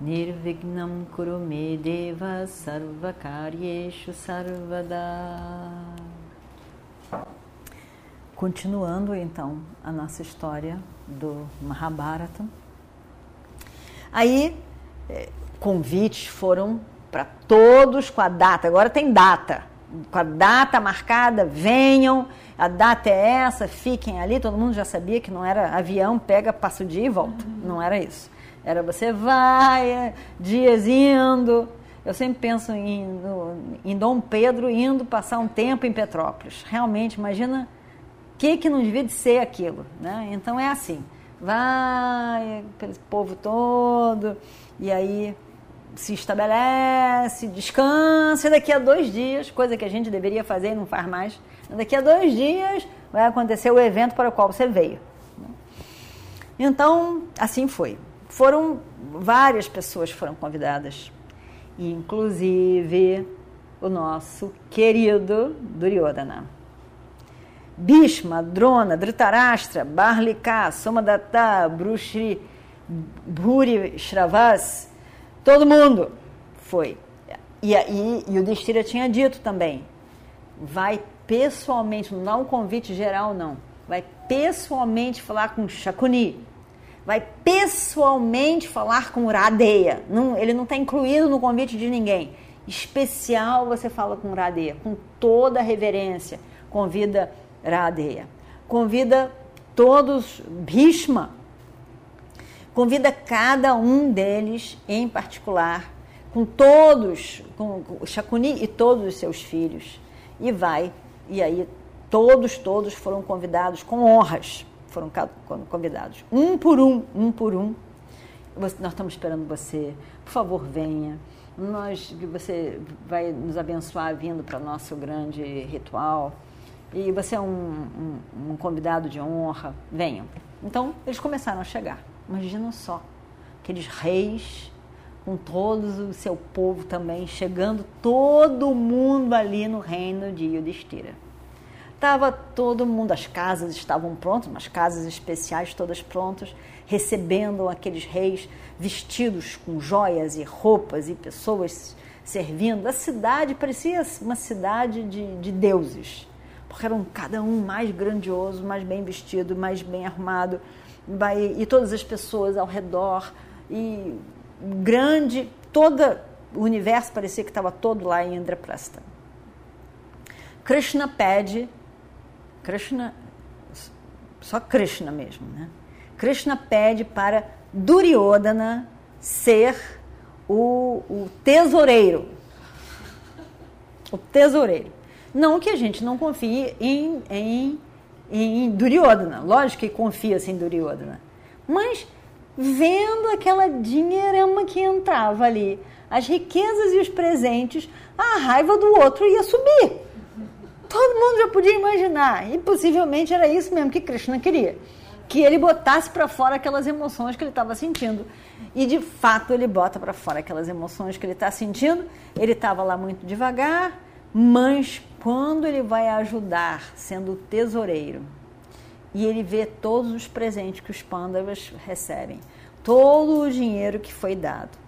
Nirvignam Kurume Deva Sarvakaryeshu Sarvada Continuando então a nossa história do Mahabharata. Aí, eh, convites foram para todos com a data. Agora tem data. Com a data marcada, venham. A data é essa, fiquem ali. Todo mundo já sabia que não era avião, pega, passa o dia e volta. Não era isso. Era você vai, é, dias indo. Eu sempre penso em, em Dom Pedro indo passar um tempo em Petrópolis. Realmente, imagina o que, que não devia de ser aquilo. Né? Então é assim, vai, aquele povo todo, e aí se estabelece, descansa, e daqui a dois dias, coisa que a gente deveria fazer e não faz mais, daqui a dois dias vai acontecer o evento para o qual você veio. Então, assim foi. Foram várias pessoas foram convidadas, inclusive o nosso querido Duryodhana. Bhishma, Drona, Dhritarashtra, Barlika, Somadatta, Brushri, Bhuri, Shravas, todo mundo foi. E, e, e o Destira tinha dito também, vai pessoalmente, não um convite geral não, vai pessoalmente falar com Shakuni, vai pessoalmente falar com Radeya, não, ele não está incluído no convite de ninguém, especial você fala com Radeya, com toda a reverência, convida Radeya. Convida todos, Bhishma, convida cada um deles em particular, com todos, com Shakuni e todos os seus filhos, e vai, e aí todos, todos foram convidados com honras, foram convidados, um por um, um por um. Nós estamos esperando você, por favor, venha. Nós, você vai nos abençoar vindo para nosso grande ritual e você é um, um, um convidado de honra, venham. Então, eles começaram a chegar. Imagina só, aqueles reis com todo o seu povo também, chegando todo mundo ali no reino de Yudhishthira. Estava todo mundo, as casas estavam prontas, umas casas especiais todas prontas, recebendo aqueles reis vestidos com joias e roupas e pessoas servindo. A cidade parecia uma cidade de, de deuses porque eram cada um mais grandioso, mais bem vestido, mais bem arrumado, e todas as pessoas ao redor, e grande, todo o universo parecia que estava todo lá em Indraprastha. Krishna pede, Krishna, só Krishna mesmo, né? Krishna pede para Duryodhana ser o, o tesoureiro. O tesoureiro. Não que a gente não confie em, em, em Duryodhana. Lógico que confia-se em Duryodhana. Mas vendo aquela dinheirama que entrava ali, as riquezas e os presentes, a raiva do outro ia subir. Todo mundo já podia imaginar. E possivelmente era isso mesmo que Krishna queria. Que ele botasse para fora aquelas emoções que ele estava sentindo. E de fato ele bota para fora aquelas emoções que ele está sentindo. Ele estava lá muito devagar, mas quando ele vai ajudar, sendo tesoureiro, e ele vê todos os presentes que os pândavas recebem, todo o dinheiro que foi dado,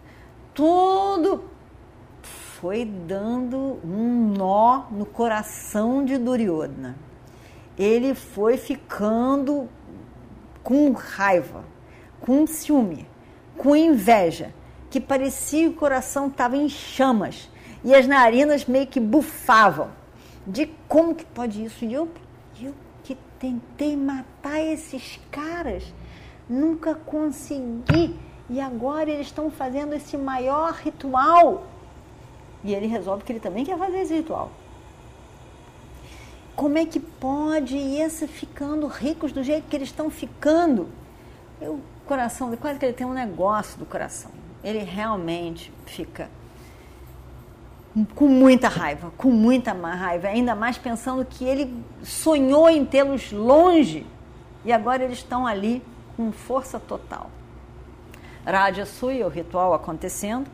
tudo foi dando um nó no coração de Duryodhana. Ele foi ficando com raiva, com ciúme, com inveja, que parecia que o coração estava em chamas e as narinas meio que bufavam de como que pode isso. E eu, eu que tentei matar esses caras, nunca consegui. E agora eles estão fazendo esse maior ritual. E ele resolve que ele também quer fazer esse ritual. Como é que pode esse ficando ricos do jeito que eles estão ficando? O coração, quase que ele tem um negócio do coração. Ele realmente fica com muita raiva, com muita raiva, ainda mais pensando que ele sonhou em tê-los longe e agora eles estão ali com força total. Raja Suya, o ritual acontecendo,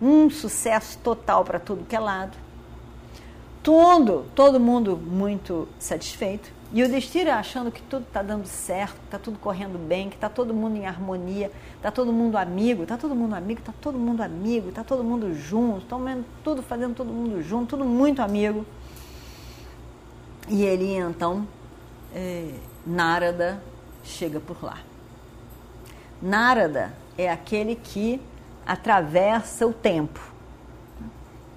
um sucesso total para tudo que é lado. Todo, todo mundo muito satisfeito. E o Destira achando que tudo está dando certo, que está tudo correndo bem, que está todo mundo em harmonia, está todo mundo amigo, está todo mundo amigo, está todo mundo amigo, está todo mundo junto, estão tudo fazendo todo mundo junto, tudo muito amigo. E ele então, é, Narada, chega por lá. Narada é aquele que atravessa o tempo.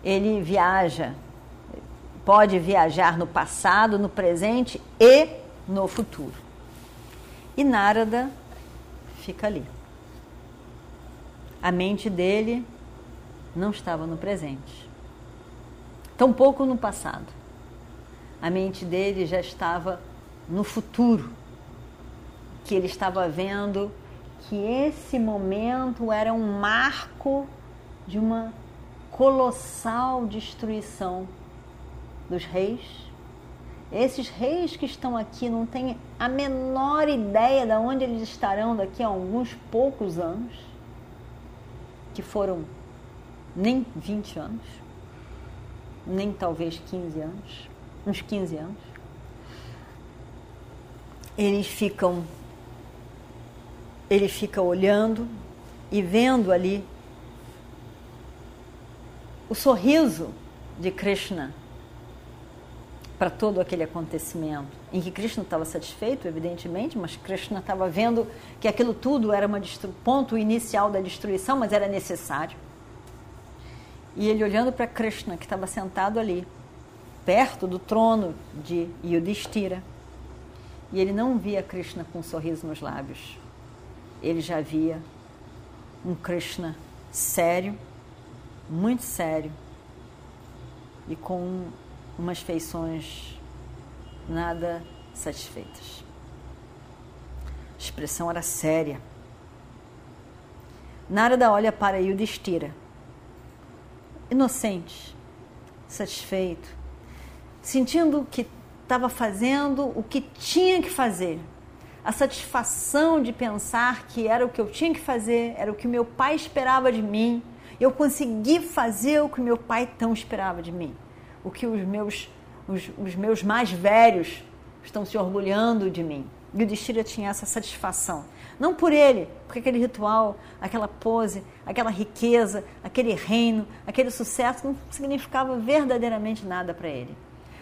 Ele viaja pode viajar no passado, no presente e no futuro. E Narada fica ali. A mente dele não estava no presente, tampouco no passado. A mente dele já estava no futuro, que ele estava vendo que esse momento era um marco de uma colossal destruição dos reis. Esses reis que estão aqui não têm a menor ideia de onde eles estarão daqui a alguns poucos anos, que foram nem 20 anos, nem talvez 15 anos, uns 15 anos. Eles ficam ele fica olhando e vendo ali o sorriso de Krishna para todo aquele acontecimento, em que Krishna estava satisfeito, evidentemente, mas Krishna estava vendo que aquilo tudo era um ponto inicial da destruição, mas era necessário. E ele olhando para Krishna, que estava sentado ali, perto do trono de Yudhishthira, e ele não via Krishna com um sorriso nos lábios. Ele já via um Krishna sério, muito sério, e com umas feições nada satisfeitas. A expressão era séria. Narada olha para Yudhishthira, inocente, satisfeito, sentindo que estava fazendo o que tinha que fazer. A satisfação de pensar que era o que eu tinha que fazer, era o que meu pai esperava de mim. Eu consegui fazer o que meu pai tão esperava de mim o que os meus, os, os meus mais velhos estão se orgulhando de mim. E o Destira tinha essa satisfação. Não por ele, porque aquele ritual, aquela pose, aquela riqueza, aquele reino, aquele sucesso não significava verdadeiramente nada para ele.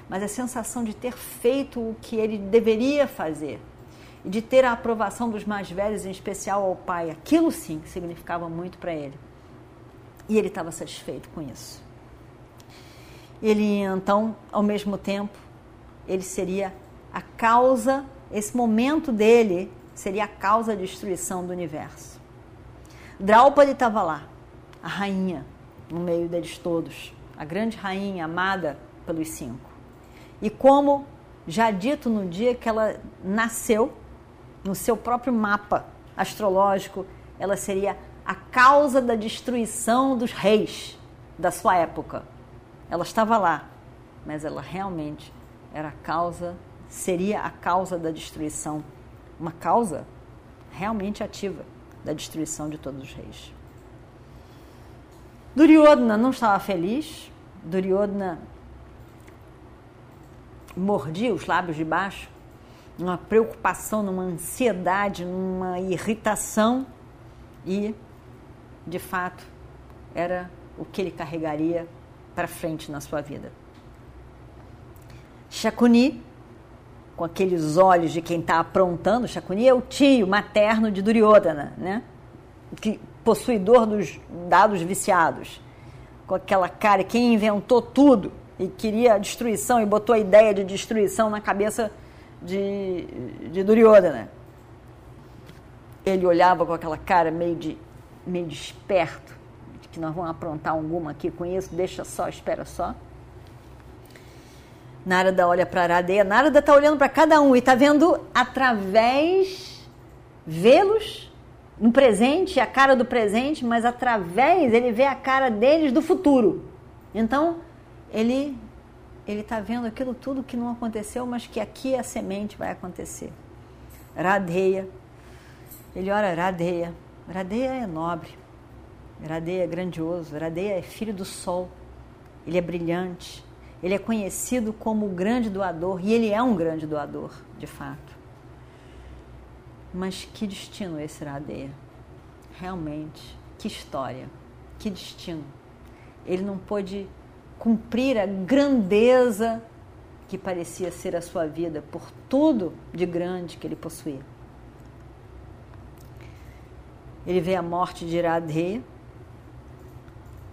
Mas a sensação de ter feito o que ele deveria fazer de ter a aprovação dos mais velhos, em especial ao pai, aquilo sim significava muito para ele. E ele estava satisfeito com isso ele então, ao mesmo tempo, ele seria a causa, esse momento dele seria a causa da destruição do universo. Draupadi estava lá, a rainha, no meio deles todos, a grande rainha amada pelos cinco. E como já dito no dia que ela nasceu, no seu próprio mapa astrológico, ela seria a causa da destruição dos reis da sua época, ela estava lá, mas ela realmente era a causa, seria a causa da destruição, uma causa realmente ativa da destruição de todos os reis. Duryodhana não estava feliz, Duryodhana mordia os lábios de baixo, numa preocupação, numa ansiedade, numa irritação e, de fato, era o que ele carregaria para frente na sua vida. Shakuni, com aqueles olhos de quem está aprontando, Shakuni é o tio materno de Duryodhana, né? Que, possuidor dos dados viciados, com aquela cara, quem inventou tudo e queria a destruição e botou a ideia de destruição na cabeça de, de Duryodhana. Ele olhava com aquela cara meio de meio desperto que nós vamos aprontar alguma aqui com isso, deixa só, espera só. Narada olha para Aradeia, Narada está olhando para cada um e está vendo através, vê-los no presente, a cara do presente, mas através ele vê a cara deles do futuro. Então, ele ele está vendo aquilo tudo que não aconteceu, mas que aqui a semente vai acontecer. Radeia. Ele ora Radeia. Radeia é nobre. Radeia é grandioso. Radeia é filho do sol. Ele é brilhante. Ele é conhecido como o grande doador e ele é um grande doador, de fato. Mas que destino esse Radeia? Realmente, que história, que destino. Ele não pôde cumprir a grandeza que parecia ser a sua vida por tudo de grande que ele possuía. Ele vê a morte de Iradhe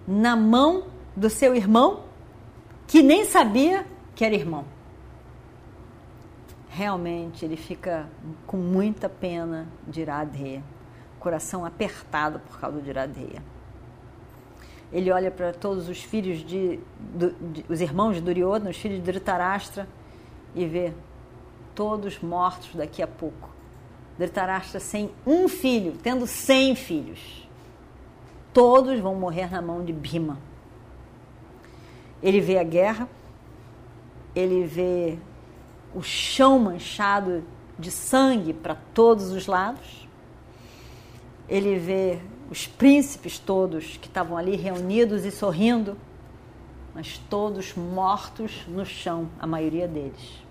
na mão do seu irmão, que nem sabia que era irmão. Realmente ele fica com muita pena de Iradhe, coração apertado por causa de Iradhe ele olha para todos os filhos de, de, os irmãos de Duryodhana, os filhos de Dhritarashtra e vê todos mortos daqui a pouco. Dhritarashtra sem um filho, tendo cem filhos. Todos vão morrer na mão de Bhima. Ele vê a guerra, ele vê o chão manchado de sangue para todos os lados, ele vê os príncipes todos que estavam ali reunidos e sorrindo, mas todos mortos no chão, a maioria deles.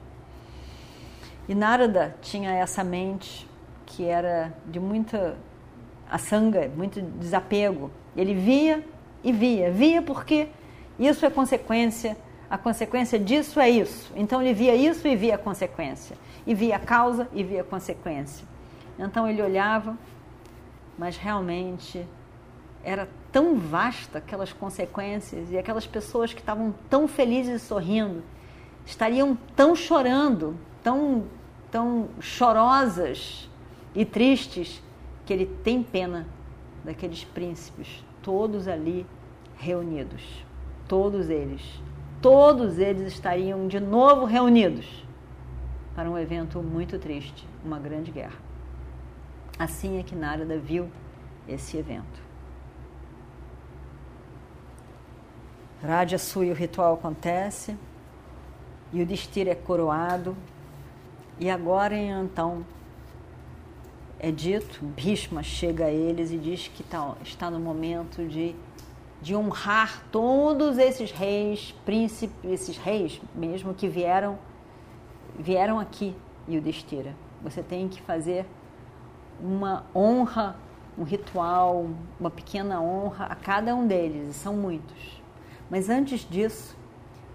E Narada tinha essa mente que era de muita assanga, muito desapego. Ele via e via, via porque isso é consequência, a consequência disso é isso. Então ele via isso e via a consequência, e via a causa e via a consequência. Então ele olhava mas realmente era tão vasta aquelas consequências e aquelas pessoas que estavam tão felizes e sorrindo estariam tão chorando, tão, tão chorosas e tristes que ele tem pena daqueles príncipes, todos ali reunidos, todos eles, todos eles estariam de novo reunidos para um evento muito triste, uma grande guerra. Assim é que Narada viu esse evento. Rajasuya, o ritual acontece, e o Destira é coroado, e agora então é dito, Bhishma chega a eles e diz que tá, está no momento de, de honrar todos esses reis, príncipes, esses reis mesmo que vieram vieram aqui, e o Destira. Você tem que fazer uma honra, um ritual, uma pequena honra a cada um deles, e são muitos. Mas antes disso,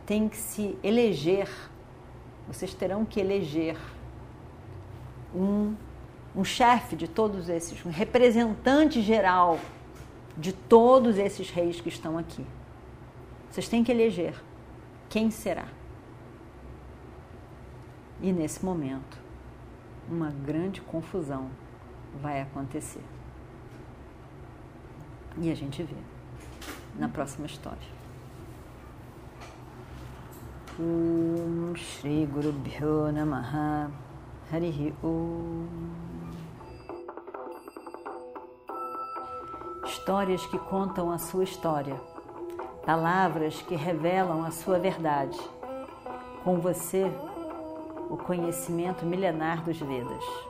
tem que se eleger, vocês terão que eleger um, um chefe de todos esses, um representante geral de todos esses reis que estão aqui. Vocês têm que eleger quem será. E nesse momento, uma grande confusão vai acontecer. E a gente vê na próxima história. Om Shri Guru Bhyo Namaha Harihi Histórias que contam a sua história, palavras que revelam a sua verdade. Com você, o conhecimento milenar dos Vedas.